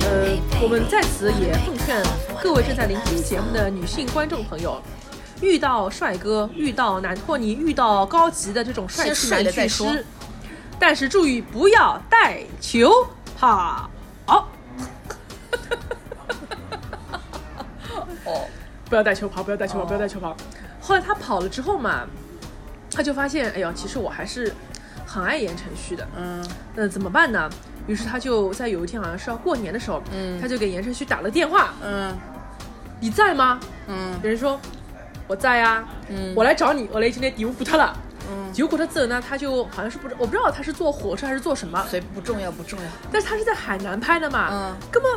呃，我们在此也奉劝各位正在聆听节目的女性观众朋友，遇到帅哥、遇到男托尼、遇到高级的这种帅气先睡男巨了再说。师，但是注意不要带球跑。哦，不要带球跑，不要带球跑，不要带球跑。后来他跑了之后嘛，他就发现，哎呀，其实我还是很爱言承旭的。嗯那怎么办呢？于是他就在有一天好像是要过年的时候，嗯他就给言承旭打了电话，嗯你在吗？嗯有人说我在呀、嗯我来找你，我来今天礼物补他了。嗯，结果他之后呢，他就好像是不知我不知道他是坐火车还是坐什么，所以不重要不重要。但是他是在海南拍的嘛，嗯根本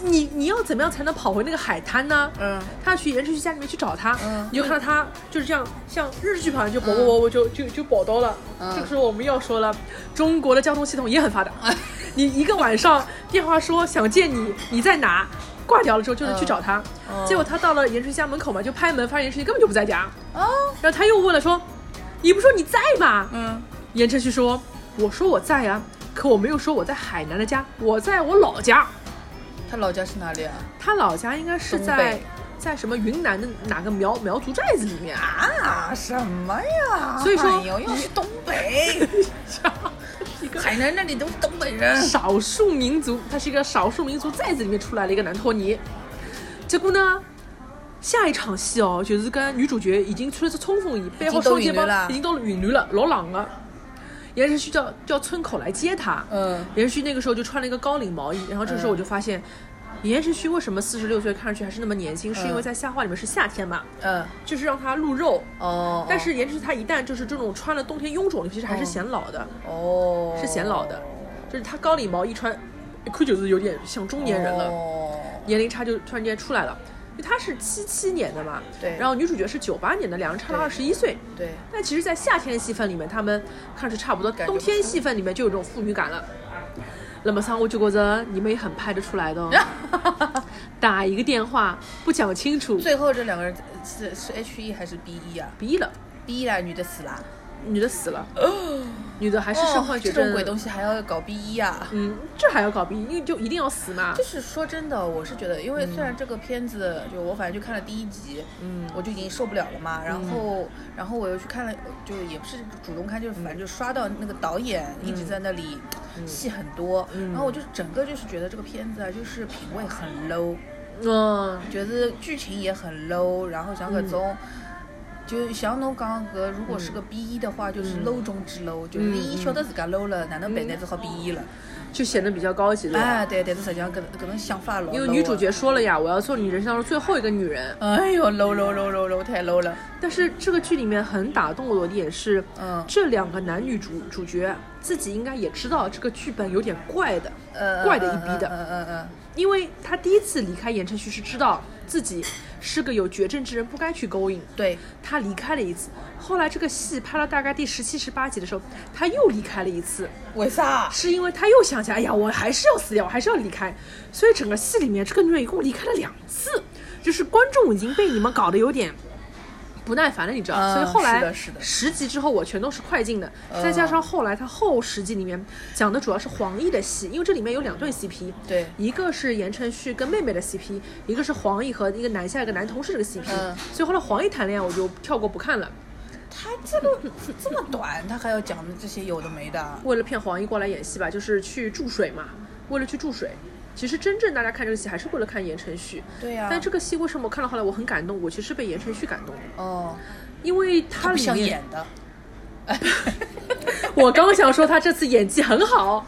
你你要怎么样才能跑回那个海滩呢？嗯他要去言承旭家里面去找他，嗯你就看到他就是这样，像日剧跑就跑跑跑跑就就就跑到了。嗯这个时候我们要说了，中国的交通系统也很发达。你一个晚上电话说想见你，你在哪？挂掉了之后就能去找他，嗯结果他到了言承旭家门口嘛，就拍门，发现言承旭根本就不在家。哦然后他又问了说：“你不说你在吗？”嗯言承旭说：“我说我在啊，可我没有说我在海南的家，我在我老家。他老家是哪里啊？他老家应该是在在什么云南的哪个苗苗族寨子里面啊？啊，什么呀？所以说哎呦，又是东北，海南那里都是东北人。少数民族，他是一个少数民族寨子里面出来的一个男托尼。结果呢，下一场戏哦，就是跟女主角已经穿着冲锋衣，背后已经到双肩包了。已经到了云南了，老冷了。言承旭叫叫村口来接他，嗯。言承旭那个时候就穿了一个高领毛衣，然后这时候我就发现，言承旭为什么四十六岁看上去还是那么年轻，是因为在夏话里面是夏天嘛，嗯。就是让他露肉。哦，但是言承旭他一旦就是这种穿了冬天臃肿的，其实还是显老的，哦。是显老的，就是他高领毛衣穿，一看就是有点像中年人了，哦。年龄差就突然间出来了。因为他是七七年的嘛，对然后女主角是九八年的，两人差了对二十一岁。对，但其实，在夏天的戏份里面，他们看着差不多，感冬天戏份里面就有这种父女感了。那么桑，我就觉着你们也很拍得出来的哦。打一个电话不讲清楚，最后这两个人是是 H E 还是 B E 啊逼了，？B E 了，女的死啦，女的死了，女的还是身患绝症。哦这种鬼东西还要搞 B 一啊？嗯，这还要搞逼，因为就一定要死嘛就。是说真的，我是觉得，因为虽然这个片子，就我反正就看了第一集，嗯我就已经受不了了嘛。然后，然后我又去看了，就也不是主动看，就是反正就刷到那个导演一直在那里戏很多，然后我就整个就是觉得这个片子啊，就是品味很 low，嗯，觉得剧情也很 low，然后像搿种。就像侬讲搿，如果是个 B 一的话，就是 low 中之 low，就是你晓得自家 low 了，哪能办呢？只好 B 一了。就显得比较高级了。哎，对，但是实际上搿搿种想法老。因为女主角说了呀，我要做你人生当中最后一个女人。哎呦，low low low low low，太 low 了。但是这个剧里面很打动我的点是，嗯这两个男女主主角自己应该也知道这个剧本有点怪的，呃，怪的一逼的嗯嗯嗯因为他第一次离开言承旭是知道自己是个有绝症之人，不该去勾引。对，他离开了一次，后来这个戏拍了大概第十七、十八集的时候，他又离开了一次，为啥？是因为他又想起来，哎呀，我还是要死掉，我还是要离开，所以整个戏里面这个女人一共离开了两次，就是观众已经被你们搞得有点不耐烦了，你知道？嗯所以后来十集之后我全都是快进的，嗯再加上后来他后十集里面讲的主要是黄奕的戏，因为这里面有两对 CP，对一个是言承旭跟妹妹的 CP，一个是黄奕和一个南下一个男同事这个 CP，、嗯所以后来黄奕谈恋爱我就跳过不看了。他这个这么短，他还要讲的这些有的没的。为了骗黄奕过来演戏吧，就是去注水嘛，为了去注水。其实真正大家看这个戏还是为了看言承旭。对呀但这个戏为什么我看到后来我很感动？我其实被言承旭感动的，哦，因为他里面演的。我刚想说他这次演技很好，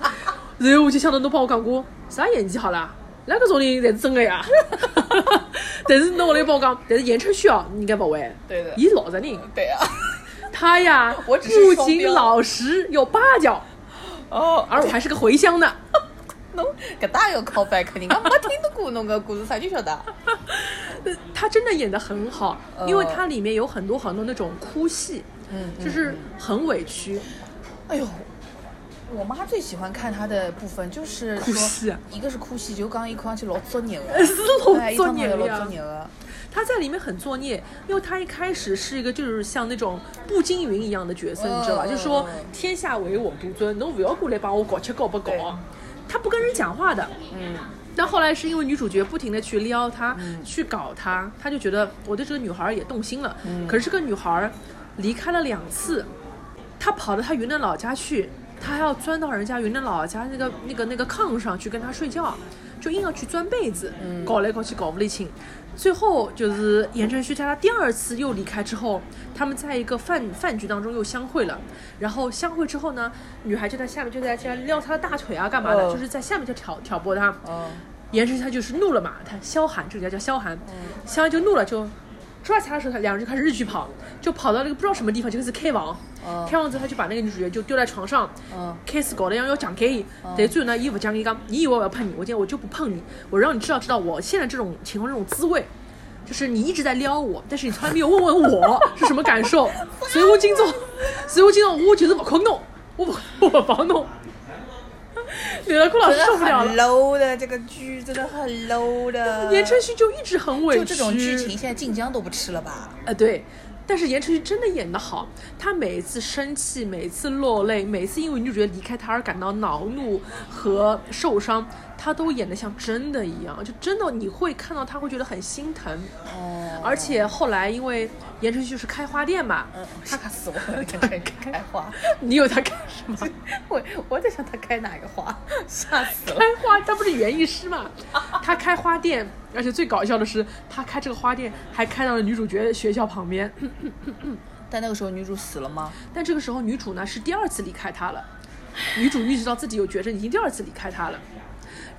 然后我就想到侬帮我讲过啥演技好啦？那个种人才是真的呀。但是侬后来帮我讲，但是言承旭哦，你应该不会。对的伊老实人，对呀、他呀，我只是不仅老实有八角，哦，而我还是个茴香的。侬搿大要 call back，人家没听得过侬个故事，啥就晓得。他真的演得很好，呃因为它里面有很多很多那种哭戏，嗯就是很委屈。哎呦，我妈最喜欢看他的部分就是哭戏，一个是哭戏，就讲伊看上去老作孽的，是老作孽的呀作孽的。他在里面很作孽，因为他一开始是一个就是像那种步惊云一样的角色，你知道吧？嗯就是说嗯天下唯我独尊，侬不要过来帮我搞七搞八搞对。他不跟人讲话的，嗯，但后来是因为女主角不停的去撩他，去搞他，他就觉得我对这个女孩也动心了。可是这个女孩离开了两次，他跑到他云南老家去，他还要钻到人家云南老家那个那个那个炕上去跟他睡觉，就硬要去钻被子，搞来搞去搞不理清。最后就是言承旭在他第二次又离开之后，他们在一个饭饭局当中又相会了。然后相会之后呢，女孩就在下面就在这样撩他的大腿啊，干嘛的？哦就是在下面就挑挑拨他。哦，言承旭他就是怒了嘛，他萧寒，这个叫叫萧寒，萧寒就怒了，就抓起他的时候，他两人就开始日剧跑，就跑到那个不知道什么地方，就开始开房。哦。开完之后，他就把那个女主角就丢在床上，嗯开始搞得像要讲给伊，但是最后呢，伊不讲给伊讲，你以为我要碰你，我今天我就不碰你，我让你知道知道我现在这种情况这种滋味。就是你一直在撩我，但是你从来没有问问我 是什么感受，所以 我今朝，所以我今朝我就是不可弄，我不 我不帮弄，刘德库老师受不了了。low 的这个剧，真的很 low 的。言承旭就一直很委屈，就这种剧情，现在晋江都不吃了吧？呃，对。但是言承旭真的演得好，他每一次生气，每一次落泪，每一次因为女主角离开他而感到恼怒和受伤，他都演得像真的一样，就真的你会看到他会觉得很心疼。哦，而且后来因为言承旭是开花店嘛，嗯，吓死我了，真的开花。你有他开什么？我我在想他开哪个花，吓死了。开花，他不是园艺师嘛？他开花店，而且最搞笑的是，他开这个花店还开到了女主角学校旁边。但那个时候女主死了吗？但这个时候女主呢是第二次离开他了，女主意识到自己有绝症，已经第二次离开他了。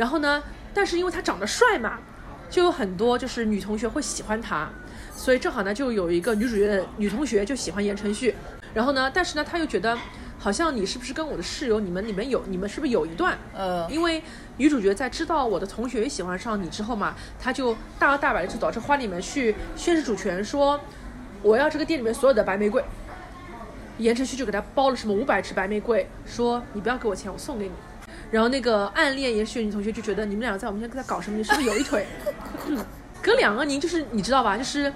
然后呢，但是因为他长得帅嘛，就有很多就是女同学会喜欢他，所以正好呢就有一个女主角的女同学就喜欢言承旭。然后呢，但是呢他又觉得好像你是不是跟我的室友你们你们有你们是不是有一段？呃，因为女主角在知道我的同学也喜欢上你之后嘛，她就大摇大摆的就到这花里面去宣示主权，说我要这个店里面所有的白玫瑰。言承旭就给他包了什么五百支白玫瑰，说你不要给我钱，我送给你。然后那个暗恋言承旭的女同学就觉得你们两个在我面前在搞什么？你是不是有一腿？嗯，搿两个人就是你知道吧？就是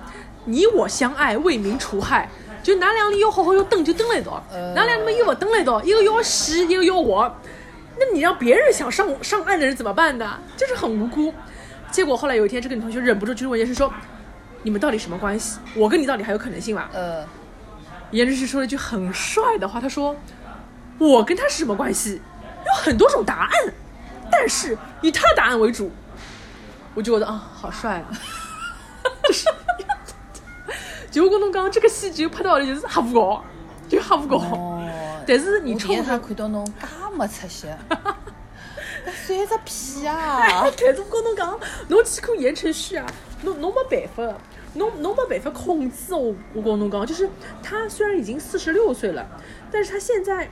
你我相爱，为民除害。就哪两里要好好要登就登了一道，哪两你们又不登了一道，一个要洗，一个要活。那你让别人想上上岸的人怎么办呢？就是很无辜。结果后来有一天，这个女同学忍不住就问言承旭说：“你们到底什么关系？我跟你到底还有可能性吗？”呃，言承旭说了一句很帅的话，他说：“我跟他是什么关系？有很多种答案，但是以他的答案为主。”我就觉得啊，好帅啊！就是，就我跟侬讲，这个戏剧拍到的就是瞎胡搞，就瞎胡搞。哦，但是你冲着，趟看到侬噶没出息，那算个屁啊！但是我跟侬讲，侬去看言承旭啊，侬侬没办法的，侬侬没办法控制我。我跟侬讲，就是他虽然已经四十六岁了，但是他现在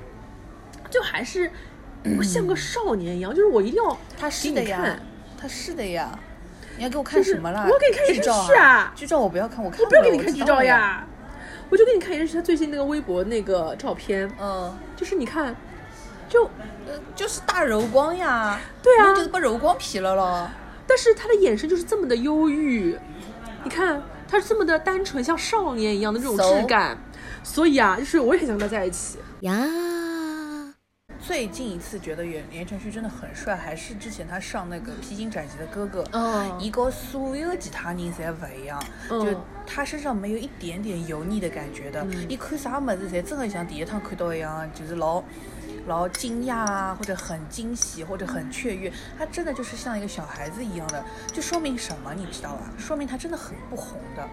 就还是像个少年一样，就是我一定要他是你的呀看。，他是的呀。你要给我看什么啦？我给你看剧照剧照我不要看，我看我不要给你看剧。照呀，我就给你看言承旭他最近那个微博那个照片，嗯，就是你看，就呃，就是大柔光呀。对啊侬就是把柔光皮了咯。但是他的眼神就是这么的忧郁，你看他是这么的单纯，像少年一样的这种？质感，所以啊，就是我也很想跟他在一起。呀，最近一次觉得言言承旭真的很帅，还是之前他上那个《披荆斩棘的哥哥》嗯伊和所有其他人侪不一样，嗯就他身上没有一点点油腻的感觉的。伊看啥么子，侪真的像第一趟看到一样，就是老老惊讶啊，或者很惊喜，或者很雀跃。他真的就是像一个小孩子一样的，就说明什么？你知道吧？说明他真的很不红的。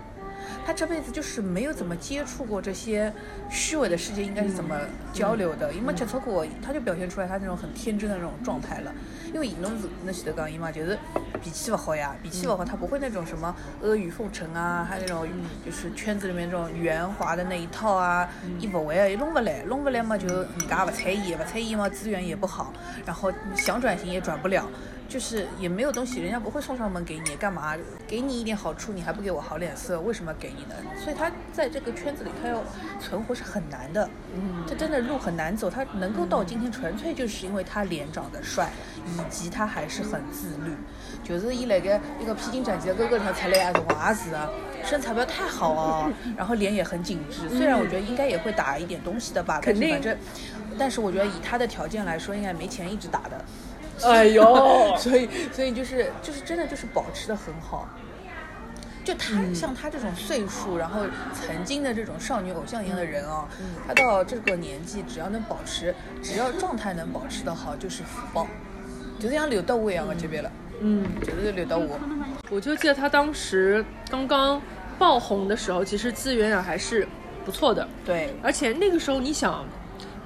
他这辈子就是没有怎么接触过这些虚伪的世界应该是怎么交流的，因为接触过，他就表现出来他那种很天真的那种状态了。因为侬是侬前头讲伊嘛，就是脾气不好呀，脾气不好，他不会那种什么阿谀奉承啊，还有那种就是圈子里面这种圆滑的那一套啊，伊不会啊，伊弄不来，弄不来嘛就人家不睬伊，不睬伊嘛资源也不好，然后想转型也转不了。就是也没有东西，人家不会送上门给你，干嘛？给你一点好处，你还不给我好脸色，为什么给你呢？所以他在这个圈子里，他要存活是很难的。嗯，他真的路很难走，他能够到今天，纯粹就是因为他脸长得帅，以及他还是很自律。就是伊那个一个披荆斩棘的哥哥条出来还是娃子啊，身材不要太好哦，然后脸也很紧致。虽然我觉得应该也会打一点东西的吧，肯定反正，但是我觉得以他的条件来说，应该没钱一直打的。哎呦，所以所以就是就是真的就是保持的很好。就他像他这种岁数，然后曾经的这种少女偶像一样的人啊，他到这个年纪，只要能保持，只要状态能保持的好，就是福报，就是像刘德华一样的级别了。嗯，就是刘德华。我就记得他当时刚刚爆红的时候，其实资源啊还是不错的，对，而且那个时候你想，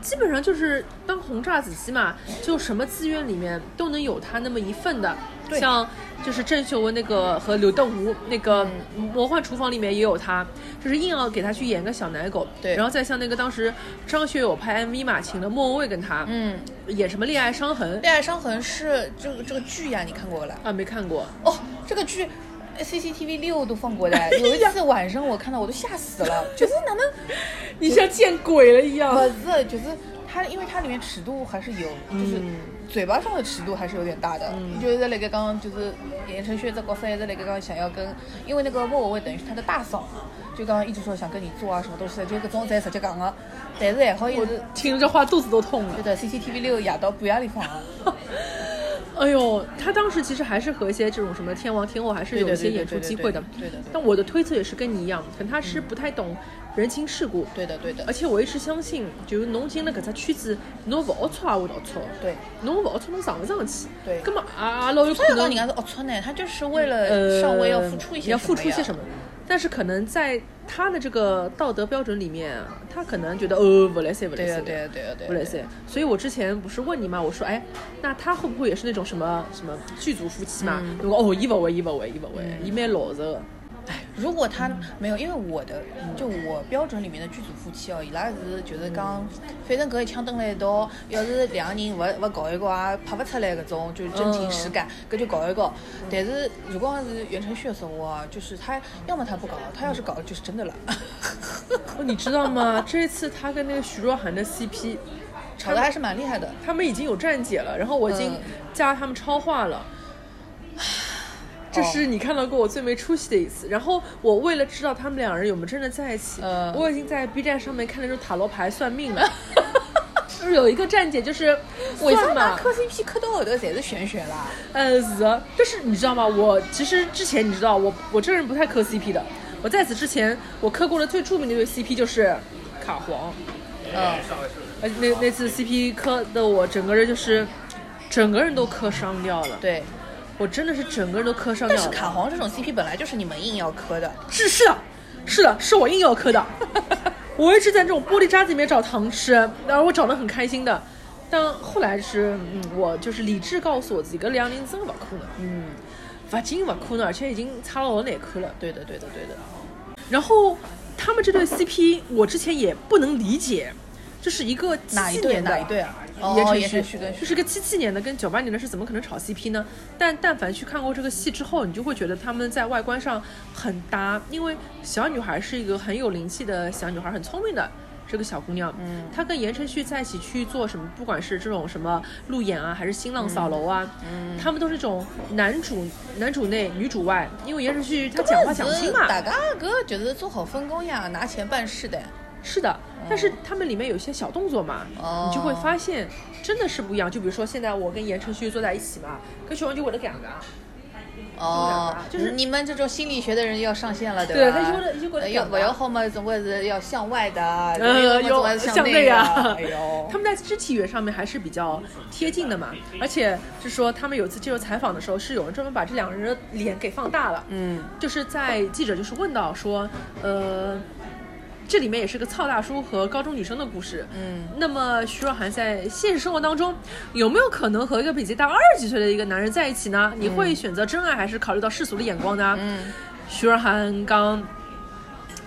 基本上就是当红炸子鸡嘛，就什么资源里面都能有他那么一份的。对像就是郑秀文那个和刘德华那个《魔幻厨房》里面也有他，就是硬要给他去演个小奶狗。对然后再像那个当时张学友拍 MV 嘛，请了莫文蔚跟他，嗯，演什么《恋爱伤痕》恋爱伤痕是这个这个剧呀，你看过了？啊，没看过。哦，这个剧。CCTV 六都放过的，有一次晚上我看到我都吓死了，就是哪能你像见鬼了一样。不是，就是它，因为它里面尺度还是有，就是嘴巴上的尺度还是有点大的。就是在那个刚刚就是言承旭这角色一直那个刚刚想要跟，因为那个莫文蔚等于是他的大嫂嘛，就刚刚一直说想跟你做啊什么东西的，就搿种在直接讲的，但是还好也是，听着这话肚子都痛了觉。得 CCTV 六夜到半夜里放的。哎呦，他当时其实还是和一些这种什么天王天后还是有一些演出机会的。对的，但我的推测也是跟你一样，可能他是不太懂人情世故。对的，对的而，且我一直相信，就是侬进了搿只圈子，侬勿龌龊也会龌龊，对。侬勿龌龊侬上勿上去。对葛么啊，老有可能所以讲人家是龌龊呢，他就是为了呃上位要付出一些，要付出一些什么么。但是可能在他的这个道德标准里面，他可能觉得呃不来塞不来塞？对呀，对呀，对呀，不来塞。所以我之前不是问你嘛，我说哎，那他会不会也是那种什么什么剧组夫妻嘛？嗯如果哦，伊勿会，伊勿会，伊勿会，伊蛮老实的。如果他没有，因为我的就我标准里面的剧组夫妻哦，伊拉是就是讲，反正搿一枪蹲辣一道，要是两个人勿勿搞一搞啊，拍勿出来搿种就是真情实感，搿就搞一搞。但是如果是袁承旭的时候啊，就是他要么他不搞，他要是搞就是真的了，哦，你知道吗？这一次他跟那个徐若涵的 CP，吵得还是蛮厉害的。他们已经有站姐了，然后我已经嗯加他们超话了。这是你看到过我最没出息的一次。然后我为了知道他们两人有没有真的在一起，呃我已经在 B 站上面看那种塔罗牌算命了。就是有一个站姐，就是为啥算嘛，磕 CP 磕到后头侪是玄学啦？呃，是的，但是你知道吗？我其实之前你知道，我我这人不太磕 CP 的。我在此之前，我磕过的最著名的一对 CP 就是卡皇，嗯，而且那那次 CP 磕的我整个人就是，整个人都磕伤掉了。对。我真的是整个人都磕上掉了。但是卡皇这种 CP 本来就是你们硬要磕的，是是的，是的，是我硬要磕的。我一直在这种玻璃渣子里面找糖吃，然后我找的很开心的。但后来是，嗯，我就是理智告诉我自己，搿两人真的不可能，嗯，不仅不可能，而且已经差了老难看了。对的，对的，对的。然后他们这对 CP，我之前也不能理解，这是一个哪一对哪一对啊？言承哦言承旭就是个七七年的跟九八年的是怎么可能炒 CP 呢？但但凡去看过这个戏之后，你就会觉得他们在外观上很搭，因为小女孩是一个很有灵气的小女孩，很聪明的。这个小姑娘，嗯，她跟言承旭在一起去做什么，不管是这种什么路演啊，还是新浪扫楼啊，嗯，他们都是这种男主男主内女主外，因为言承旭他讲话讲不清嘛，大家搿就是做好分工呀，拿钱办事的。是的，但是他们里面有一些小动作嘛，哦你就会发现真的是不一样。就比如说现在我跟言承旭坐在一起嘛，跟小王就会得这样的，哦，就是你们这种心理学的人要上线了，对吧？他就会就会呃讲的要不要好嘛？总归是要向外的，呃，要么。向内啊哎呦，他们在肢体语言上面还是比较贴近的嘛，而且是说他们有一次接受采访的时候，是有人专门把这两个人的脸给放大了，嗯，就是在记者就是问到说，呃，这里面也是个操大叔和高中女生的故事。嗯，那么徐若涵在现实生活当中有没有可能和一个比自己大二十几岁的一个男人在一起呢？你会选择真爱还是考虑到世俗的眼光呢？嗯，徐若涵刚。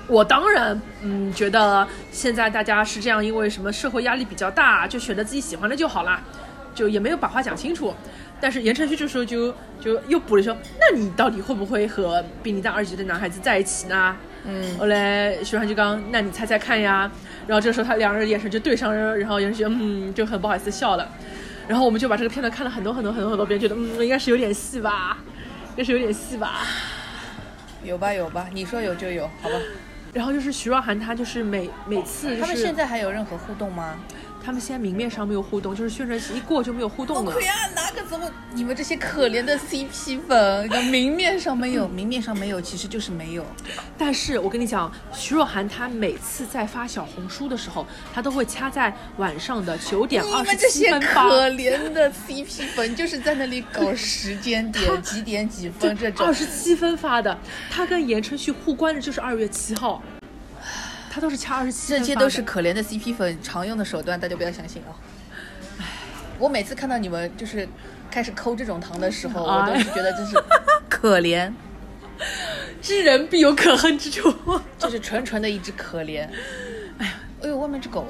我当然，嗯，觉得现在大家是这样，因为什么社会压力比较大，就选择自己喜欢的就好啦，就也没有把话讲清楚。但是言承旭这时候就就又补了说，那你到底会不会和比你大二十岁的男孩子在一起呢？嗯，后来徐汉就刚，那你猜猜看呀。然后这时候他两人眼神就对上了，然后言承旭嗯就很不好意思笑了。然后我们就把这个片段看了很多很多很多很多遍，觉得嗯应该是有点戏吧，应该是有点戏吧。有吧有吧，你说有就有，好吧。然后就是徐若涵，她就是每每次、就是、他们现在还有任何互动吗？他们现在明面上没有互动，就是宣传期一过就没有互动了。对啊，哪个怎么？你们这些可怜的 CP 粉，明面上没有，明面上没有，其实就是没有。但是我跟你讲，徐若涵她每次在发小红书的时候，她都会掐在晚上的九点你二十七分发。可怜的 CP 粉，就是在那里搞时间点，几点几分这种二。十七分发的，她跟言承旭互关的就是二月七号，她都是掐二十七。这些都是可怜的 CP 粉常用的手段，大家不要相信啊。我每次看到你们就是开始抠这种糖的时候，我都是觉得真是 可怜，知人必有可恨之处。就是纯纯的一只可怜。哎呀，哎呦，外面只狗。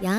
呀，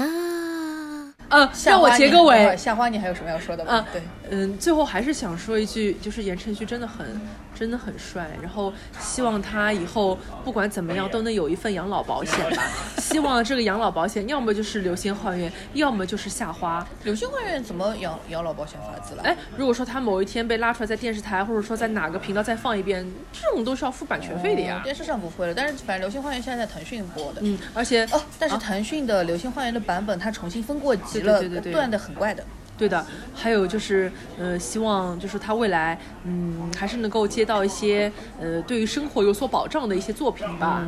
呃，夏让我结个尾。夏花，你还有什么要说的吗？啊，对，嗯，最后还是想说一句，就是言承旭真的很，真的很帅。然后希望他以后不管怎么样都能有一份养老保险吧。希望这个养老保险要么就是流星花园，要么就是夏花。流星花园怎么养养老保险法子了？哎，如果说他某一天被拉出来在电视台，或者说在哪个频道再放一遍，这种都是要付版权费的呀。哦电视上不会了，但是反正流星花园现在在腾讯播的。嗯，而且哦，但是啊腾讯的流星花园的版本它重新分过级了，对对对断的很怪的。对的，还有就是，呃，希望就是他未来，嗯，还是能够接到一些，呃，对于生活有所保障的一些作品吧。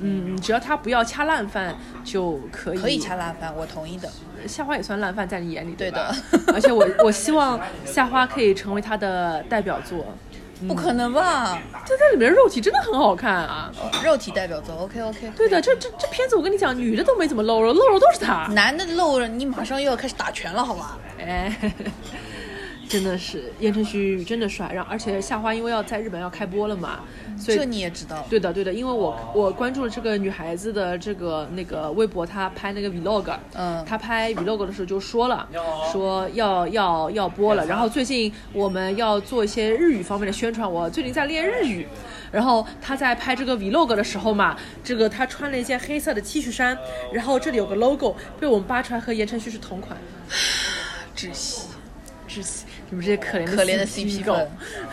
嗯，只要他不要掐烂饭就可以。可以掐烂饭，我同意的。夏花也算烂饭，在你眼里对的 而且我我希望夏花可以成为他的代表作。不可能吧？这在里面肉体真的很好看啊！哦肉体代表作，OK OK。对的，这这这片子我跟你讲，女的都没怎么露肉，露肉都是他。男的露了，你马上又要开始打拳了，好吧？哎，真的是言承旭真的帅，然后而且夏花因为要在日本要开播了嘛，所以这你也知道。对的对的，因为我我关注了这个女孩子的这个那个微博，她拍那个 vlog，嗯她拍 vlog 的时候就说了，说要要要播了，然后最近我们要做一些日语方面的宣传，我最近在练日语。然后他在拍这个 vlog 的时候嘛，这个他穿了一件黑色的 T 恤衫，然后这里有个 logo，被我们扒出来和言承旭是同款，窒息，窒息！你们这些可怜的可怜的 CP 狗。粉，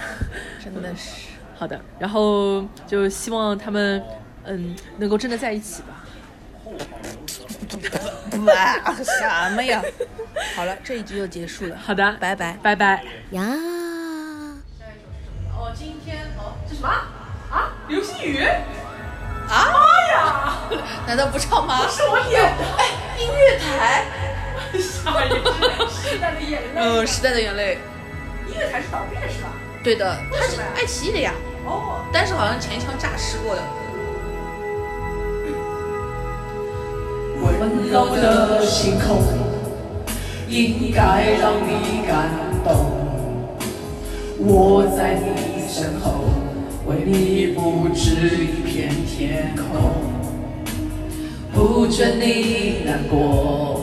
真的是。好的，然后就希望他们嗯能够真的在一起吧。哇，什么呀？好了，这一局就结束了。好的，拜拜。拜拜。呀。哦，今天哦，这什么啊？流星雨？啊？妈呀！难道不唱吗？不是我演的，哎，音乐台。代的眼泪。嗯，时代的眼泪。音乐台是倒闭的是吧？对的，它是爱奇艺的呀，哦。但是好像前枪诈尸过的。温柔的星空应该让你感动。我在你身后，为你布置一片天空，不准你难过，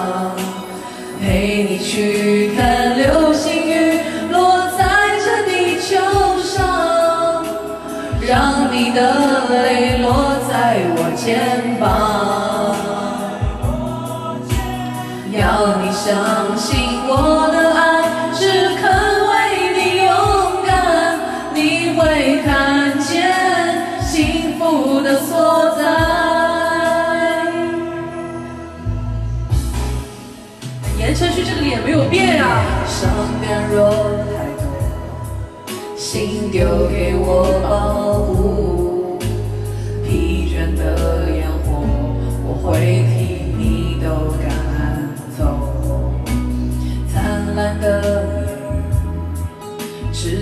的泪落在我肩膀，要你相信我的爱只肯为你勇敢，你会看见幸福的所在。言承旭这个脸没有变啊，伤感若太多。心丢给我保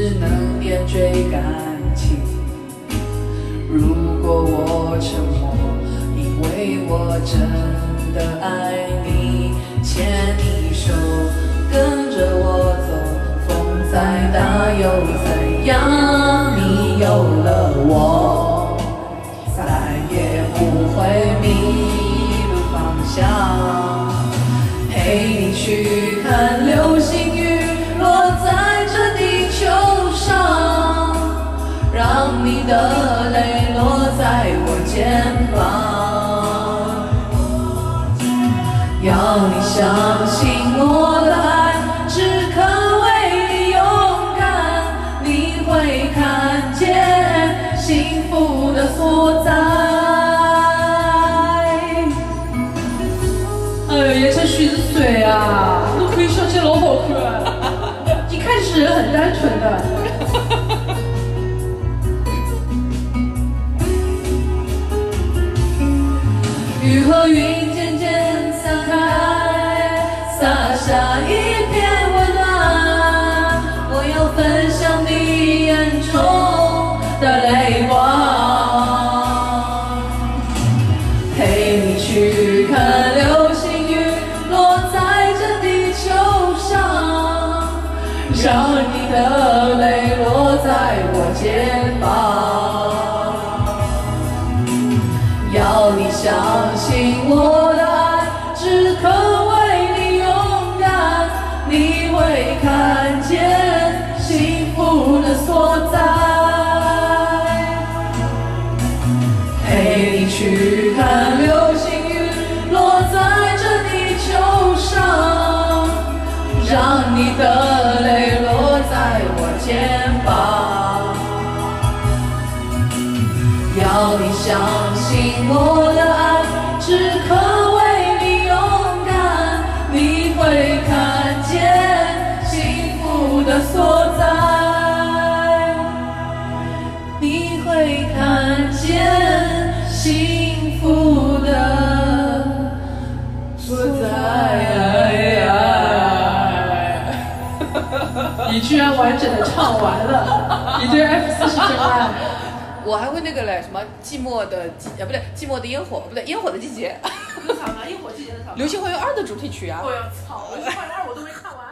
只能点缀感情。如果我沉默，因为我真的爱你，牵你手，跟着我走，风再大又怎你相信我。要你相信我的爱，只肯为你勇敢，你会看见幸福的所在，你会看见幸福的所在。你居然完整的唱完了，你对 F 四是真爱。我还会那个嘞，什么寂寞的季，呃，不对，寂寞的烟火，不对，烟火的季节，能唱吗？一会儿季节能唱吗？流星花园二的主题曲啊。我要操！流星花园二我都没看完。